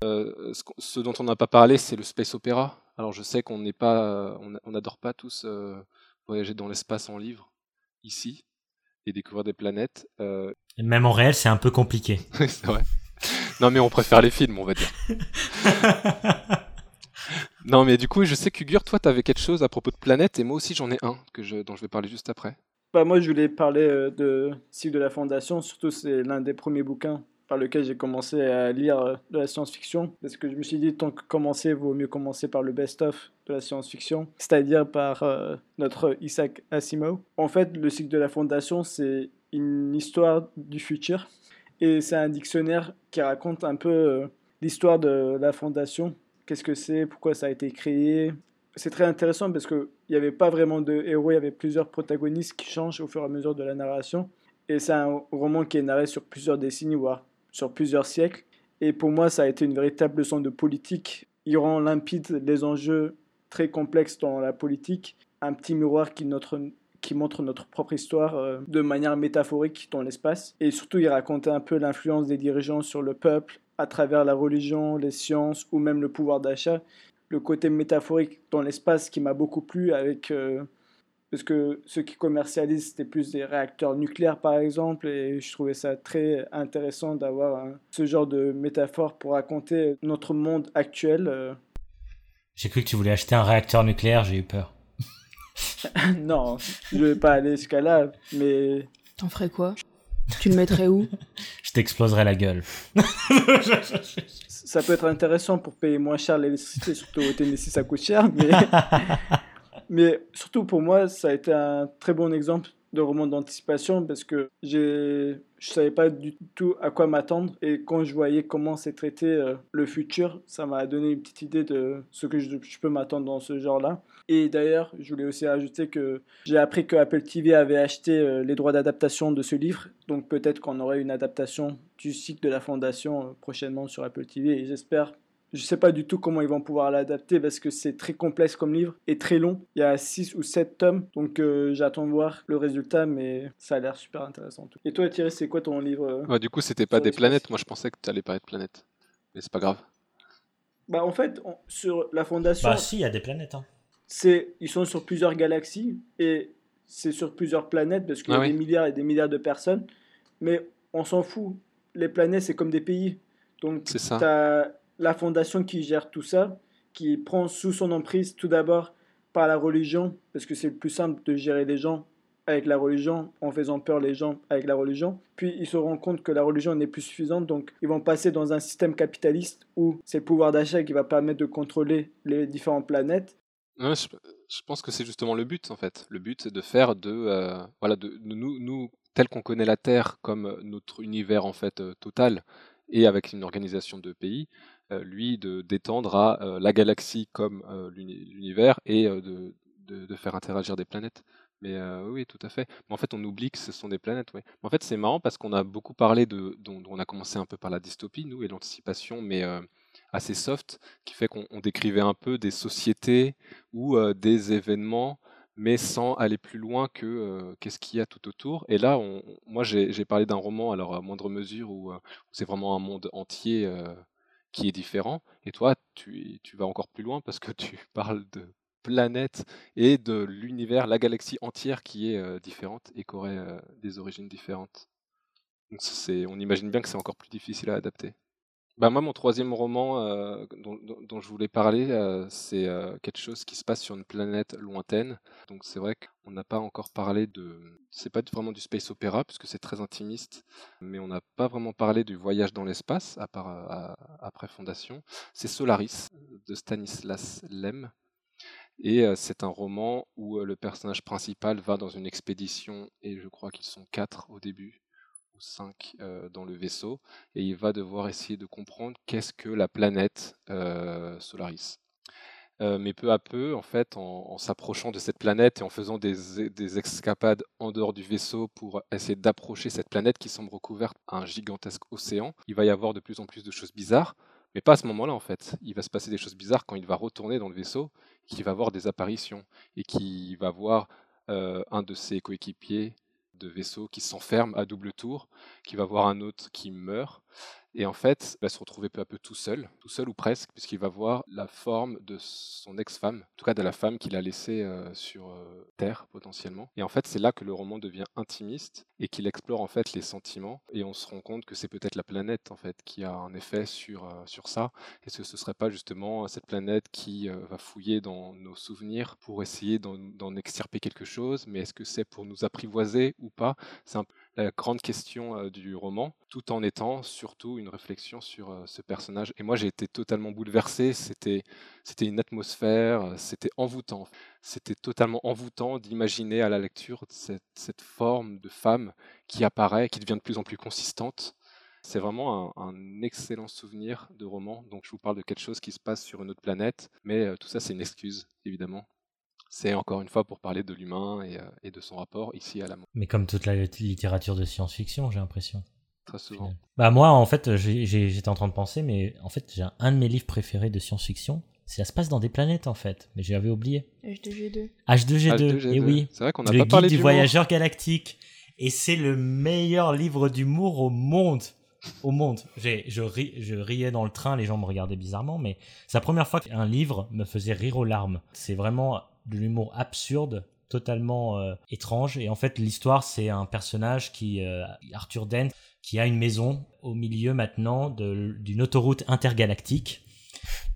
Euh, ce, dont on n'a pas parlé, c'est le space opéra. Alors je sais qu'on n'est pas, on n'adore pas tous euh, voyager dans l'espace en livre ici et découvrir des planètes. Euh. Même en réel, c'est un peu compliqué. c'est vrai. Non mais on préfère les films, on va dire. non mais du coup, je sais qu'Ugur, toi, tu avais quelque chose à propos de planètes et moi aussi j'en ai un que je, dont je vais parler juste après. Bah, moi, je voulais parler de Cycle de la Fondation. Surtout, c'est l'un des premiers bouquins par lequel j'ai commencé à lire euh, de la science-fiction, parce que je me suis dit, tant que commencer, vaut mieux commencer par le best-of de la science-fiction, c'est-à-dire par euh, notre Isaac Asimov. En fait, le cycle de la Fondation, c'est une histoire du futur, et c'est un dictionnaire qui raconte un peu euh, l'histoire de la Fondation, qu'est-ce que c'est, pourquoi ça a été créé? C'est très intéressant parce qu'il n'y avait pas vraiment de héros, il y avait plusieurs protagonistes qui changent au fur et à mesure de la narration. Et c'est un roman qui est narré sur plusieurs décennies, voire sur plusieurs siècles. Et pour moi, ça a été une véritable leçon de politique. Il rend limpide les enjeux très complexes dans la politique, un petit miroir qui, notre, qui montre notre propre histoire euh, de manière métaphorique dans l'espace. Et surtout, il racontait un peu l'influence des dirigeants sur le peuple à travers la religion, les sciences ou même le pouvoir d'achat. Le côté métaphorique dans l'espace qui m'a beaucoup plu avec euh, parce que ceux qui commercialisent, c'était plus des réacteurs nucléaires, par exemple, et je trouvais ça très intéressant d'avoir ce genre de métaphore pour raconter notre monde actuel. Euh. J'ai cru que tu voulais acheter un réacteur nucléaire, j'ai eu peur. non, je vais pas aller jusqu'à là, mais... T'en ferais quoi? Tu le mettrais où? Je t'exploserais la gueule. ça peut être intéressant pour payer moins cher l'électricité, surtout au Tennessee ça coûte cher, mais mais surtout pour moi, ça a été un très bon exemple de roman d'anticipation parce que je je savais pas du tout à quoi m'attendre. Et quand je voyais comment c'est traité euh, le futur, ça m'a donné une petite idée de ce que je, peux m'attendre dans ce genre-là. Et d'ailleurs, je voulais aussi ajouter que j'ai appris que Apple TV avait acheté euh, les droits d'adaptation de ce livre, donc peut-être qu'on aurait une adaptation du cycle de la Fondation euh, prochainement sur Apple TV et j'espère je ne sais pas du tout comment ils vont pouvoir l'adapter parce que c'est très complexe comme livre et très long. Il y a 6 ou 7 tomes, donc euh, j'attends de voir le résultat, mais ça a l'air super intéressant. Et toi, Thierry, c'est quoi ton livre euh, ouais, Du coup, c'était pas des planètes. Moi, je pensais que tu allais parler de planètes. Mais c'est pas grave. Bah, en fait, sur la fondation. Bah, si, il y a des planètes. Hein. C'est, ils sont sur plusieurs galaxies et c'est sur plusieurs planètes parce qu'il y a ah des milliards et des milliards de personnes. Mais on s'en fout. Les planètes, c'est comme des pays. Donc, c'est ça la fondation qui gère tout ça, qui prend sous son emprise tout d'abord par la religion, parce que c'est le plus simple de gérer les gens avec la religion, en faisant peur les gens avec la religion. Puis ils se rendent compte que la religion n'est plus suffisante, donc ils vont passer dans un système capitaliste où c'est le pouvoir d'achat qui va permettre de contrôler les différentes planètes. je, pense que c'est justement le but en fait. Le but c'est de faire de, euh, voilà, de, nous, nous tel qu'on connaît la Terre comme notre univers en fait euh, total et avec une organisation de pays, lui, de d'étendre à euh, la galaxie comme euh, l'univers et de, de, faire interagir des planètes. Mais oui, tout à fait. Mais en fait, on oublie que ce sont des planètes. Oui. en fait, c'est marrant parce qu'on a beaucoup parlé de. Dont, on a commencé un peu par la dystopie, nous, et l'anticipation, mais assez soft, qui fait qu'on décrivait un peu des sociétés ou des événements, mais sans aller plus loin que qu'est-ce qu'il y a tout autour. Et là, moi, j'ai parlé d'un roman, alors à moindre mesure, où c'est vraiment un monde entier qui est différent. Et toi, tu, vas encore plus loin parce que tu parles de planète et de l'univers, la galaxie entière qui est euh, différente et qui aurait euh, des origines différentes. Donc c'est, on imagine bien que c'est encore plus difficile à adapter. Bah moi, mon troisième roman euh, dont, dont- dont je voulais parler, euh, c'est euh, quelque chose qui se passe sur une planète lointaine. Donc c'est vrai qu'on n'a pas encore parlé de... C'est pas vraiment du space opéra, puisque c'est très intimiste, mais on n'a pas vraiment parlé du voyage dans l'espace, à part, euh, à- après Fondation. C'est Solaris, de Stanislas Lem. Et euh, c'est un roman où euh, le personnage principal va dans une expédition, et je crois qu'ils sont quatre au début, euh, dans le vaisseau, et il va devoir essayer de comprendre qu'est-ce que la planète euh, Solaris. Euh, mais peu à peu, en fait, en, s'approchant de cette planète et en faisant des, des escapades en dehors du vaisseau pour essayer d'approcher cette planète qui semble recouverte à un gigantesque océan, il va y avoir de plus en plus de choses bizarres. Mais pas à ce moment-là, en fait. Il va se passer des choses bizarres quand il va retourner dans le vaisseau, qu'il va voir des apparitions et qu'il va voir un de ses coéquipiers de vaisseau qui s'enferme à double tour, qui va voir un autre qui meurt. Et en fait, il va se retrouver peu à peu tout seul, tout seul ou presque, puisqu'il va voir la forme de son ex-femme, en tout cas de la femme qu'il a laissée euh, sur euh, Terre potentiellement. Et en fait, c'est là que le roman devient intimiste et qu'il explore en fait les sentiments. Et on se rend compte que c'est peut-être la planète en fait qui a un effet sur, euh, sur ça. Est-ce que ce serait pas justement cette planète qui va fouiller dans nos souvenirs pour essayer d'en extirper quelque chose? Mais est-ce que c'est pour nous apprivoiser ou pas? C'est un peu la grande question du roman, tout en étant surtout une réflexion sur ce personnage. Et moi, j'ai été totalement bouleversé. C'était, c'était une atmosphère, c'était envoûtant. C'était totalement envoûtant d'imaginer à la lecture cette, forme de femme qui apparaît, qui devient de plus en plus consistante. C'est vraiment un, excellent souvenir de roman. Donc, je vous parle de quelque chose qui se passe sur une autre planète, mais tout ça, c'est une excuse, évidemment. C'est encore une fois pour parler de l'humain et, euh, et de son rapport ici à la mort, Mais comme toute la littérature de science-fiction, j'ai l'impression. très souvent. Bah moi, en fait, j'étais en train de penser, mais en fait, j'ai un de mes livres préférés de science-fiction. Ça se passe dans des planètes, en fait, mais j'avais oublié. H2G2. H2G2, H2G2. et oui. C'est vrai qu'on n'a Le pas guide parlé du d'humour. voyageur galactique. Et c'est le meilleur livre d'humour au monde. Au monde. J'ai- Je, ri- je riais dans le train, les gens me regardaient bizarrement, mais c'est la première fois qu'un livre me faisait rire aux larmes. C'est vraiment de l'humour absurde, totalement euh, étrange. Et en fait, l'histoire, c'est un personnage qui, euh, Arthur Dent, qui a une maison au milieu maintenant d'une autoroute intergalactique.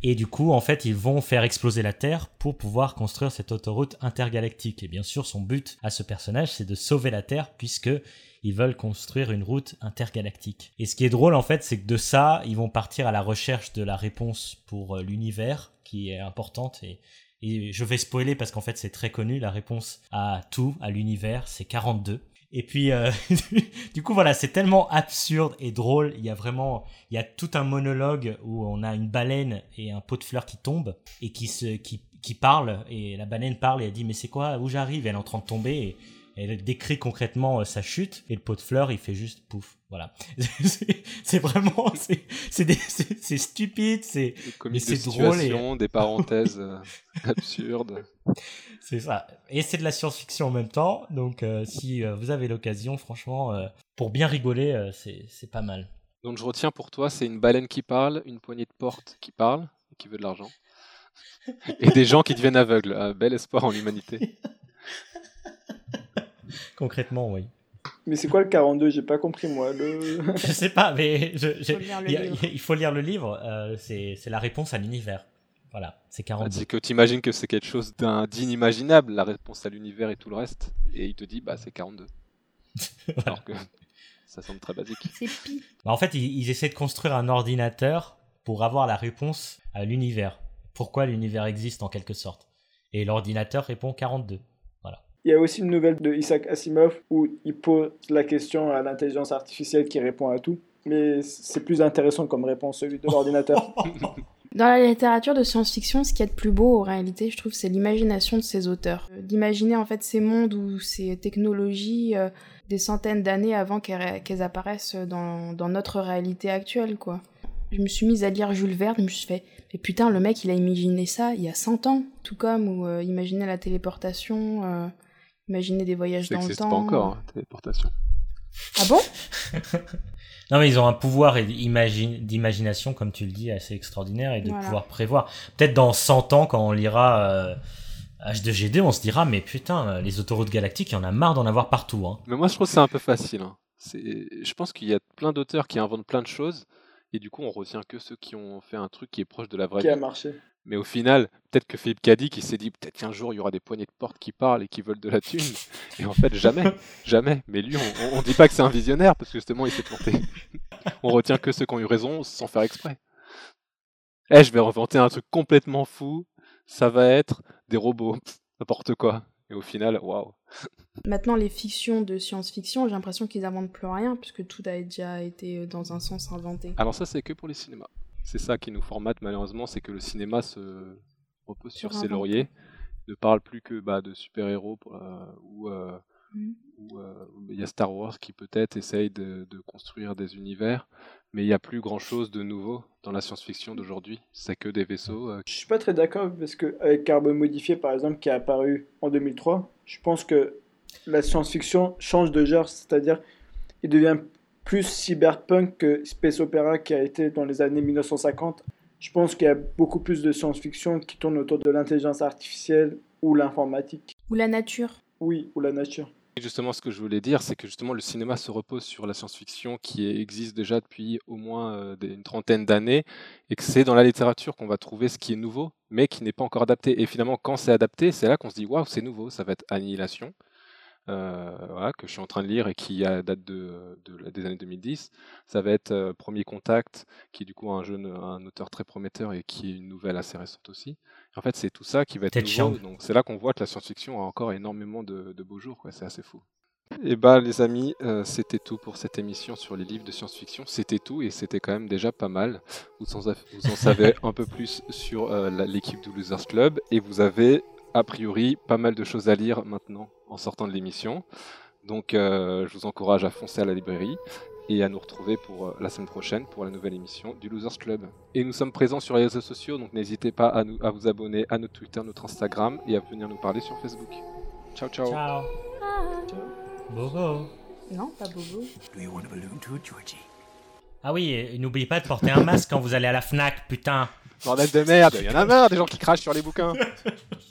Et du coup, en fait, ils vont faire exploser la Terre pour pouvoir construire cette autoroute intergalactique. Et bien sûr, son but à ce personnage, c'est de sauver la Terre puisque ils veulent construire une route intergalactique. Et ce qui est drôle, en fait, c'est que de ça, ils vont partir à la recherche de la réponse pour euh, l'univers, qui est importante. Et, et je vais spoiler parce qu'en fait, c'est très connu. La réponse à tout, à l'univers, c'est 42. Et puis, euh, du coup, voilà, c'est tellement absurde et drôle. Il y a vraiment, il y a tout un monologue où on a une baleine et un pot de fleurs qui tombe et qui se, qui, qui parle. Et la baleine parle et elle dit, mais c'est quoi, où j'arrive? Elle est en train de tomber et elle décrit concrètement euh, sa chute. Et le pot de fleurs, il fait juste pouf. Voilà. C'est- vraiment, c'est, stupide, c'est, c'est drôle et- des parenthèses euh, absurdes. C'est ça. Et c'est de la science-fiction en même temps. Donc, euh, si euh, vous avez l'occasion, franchement, euh, pour bien rigoler, c'est c'est pas mal. Donc je retiens pour toi, c'est une baleine qui parle, une poignée de porte qui parle et qui veut de l'argent. Et des gens qui deviennent aveugles. Un bel espoir en l'humanité. Concrètement, oui. Mais c'est quoi le 42 J'ai pas compris moi. Le... Je sais pas, mais je, je- Faut lire le il a- il faut lire le livre. euh, c'est c'est la réponse à l'univers. Voilà, c'est 42. C'est que tu imagines que c'est quelque chose d'inimaginable, la réponse à l'univers et tout le reste. Et il te dit, bah c'est 42. Alors que ça semble très basique. C'est pi. Bah, En fait, ils, ils essaient de construire un ordinateur pour avoir la réponse à l'univers. Pourquoi l'univers existe en quelque sorte? Et l'ordinateur répond 42. Il y a aussi une nouvelle de Isaac Asimov où il pose la question à l'intelligence artificielle qui répond à tout. Mais c'est plus intéressant comme réponse, celui de l'ordinateur. Dans la littérature de science-fiction, ce qu'il y a de plus beau en réalité, je trouve, c'est l'imagination de ces auteurs. Euh, D'imaginer en fait ces mondes ou ces technologies euh, des centaines d'années avant qu'elles apparaissent dans, dans notre réalité actuelle, quoi. Je me suis mise à lire Jules Verne, je me suis fait, mais putain, le mec, il a imaginé ça il y a 100 ans, tout comme, ou euh, imaginer la téléportation, euh, imaginer des voyages Ça dans le n'existe temps. pas encore, hein, téléportation. Ah bon? Non, mais ils ont un pouvoir d'imagination, comme tu le dis, assez extraordinaire et de Voilà. pouvoir prévoir. Peut-être dans 100 ans, quand on lira euh, H2G2, on se dira, mais putain, les autoroutes galactiques, il y en a marre d'en avoir partout. Hein. Mais moi je trouve que c'est un peu facile. hein. c'est, je pense qu'il y a plein d'auteurs qui inventent plein de choses, et du coup, on retient que ceux qui ont fait un truc qui est proche de la vraie Qui vie. a marché. Mais au final, peut-être que Philippe Cadic qui s'est dit peut-être qu'un jour il y aura des poignées de porte qui parlent et qui veulent de la thune. Et en fait, jamais, jamais. Mais lui, on, on dit pas que c'est un visionnaire parce que justement il s'est planté. on retient que ceux qui ont eu raison sans faire exprès. Eh, je vais inventer un truc complètement fou. Ça va être des robots, n'importe quoi. Et au final, waouh. Maintenant, les fictions de science-fiction, j'ai l'impression qu'ils inventent plus rien, puisque tout a déjà été euh, dans un sens inventé. Alors ça, c'est que pour les cinémas. C'est ça qui nous formate malheureusement, c'est que le cinéma se repose sur ses lauriers, ne parle plus que bah, de super-héros euh, ou euh, ou, euh, il y a Star Wars qui peut-être essaye de, de construire des univers, mais il n'y a plus grand-chose de nouveau dans la science-fiction d'aujourd'hui. C'est que des vaisseaux. euh, Je suis pas très d'accord parce que avec Carbone modifié par exemple qui est apparu en 2003, je pense que la science-fiction change de genre, c'est-à-dire il devient plus cyberpunk que space opera qui a été dans les années 1950. Je pense qu'il y a beaucoup plus de science-fiction qui tourne autour de l'intelligence artificielle ou l'informatique. Ou la nature. Oui, ou la nature. Et justement, ce que je voulais dire, c'est que justement le cinéma se repose sur la science-fiction qui existe déjà depuis au moins euh, une trentaine d'années, et que c'est dans la littérature qu'on va trouver ce qui est nouveau, mais qui n'est pas encore adapté. Et finalement, quand c'est adapté, c'est là qu'on se dit waouh, c'est nouveau. Ça va être Annihilation, voilà, que je suis en train de lire et qui date de, de la- des années 2010. Ça va être euh, Premier Contact, qui est du coup un jeune, un auteur très prometteur et qui est une nouvelle assez récente aussi. En fait, c'est tout ça qui va être nouveau. Donc c'est là qu'on voit que la science-fiction a encore énormément de, de beaux jours. C'est assez fou. Et bah les amis, euh, c'était tout pour cette émission sur les livres de science-fiction. C'était tout et c'était quand même déjà pas mal. Vous en, vous en savez un peu plus sur euh, l'équipe du Losers Club et vous avez a priori pas mal de choses à lire maintenant en sortant de l'émission. Donc euh, je vous encourage à foncer à la librairie et à nous retrouver pour euh, la semaine prochaine pour la nouvelle émission du Losers Club. Et nous sommes présents sur les réseaux sociaux, donc n'hésitez pas à, nous, à vous abonner à notre Twitter, notre Instagram et à venir nous parler sur Facebook. Ciao ciao. Ciao. Bobo. Non, pas Bobo. Do you want a balloon too, Georgie? Ah oui, et n'oubliez pas de porter un masque quand vous allez à la Fnac, putain. Bordel de merde, il y en a marre des gens qui crachent sur les bouquins.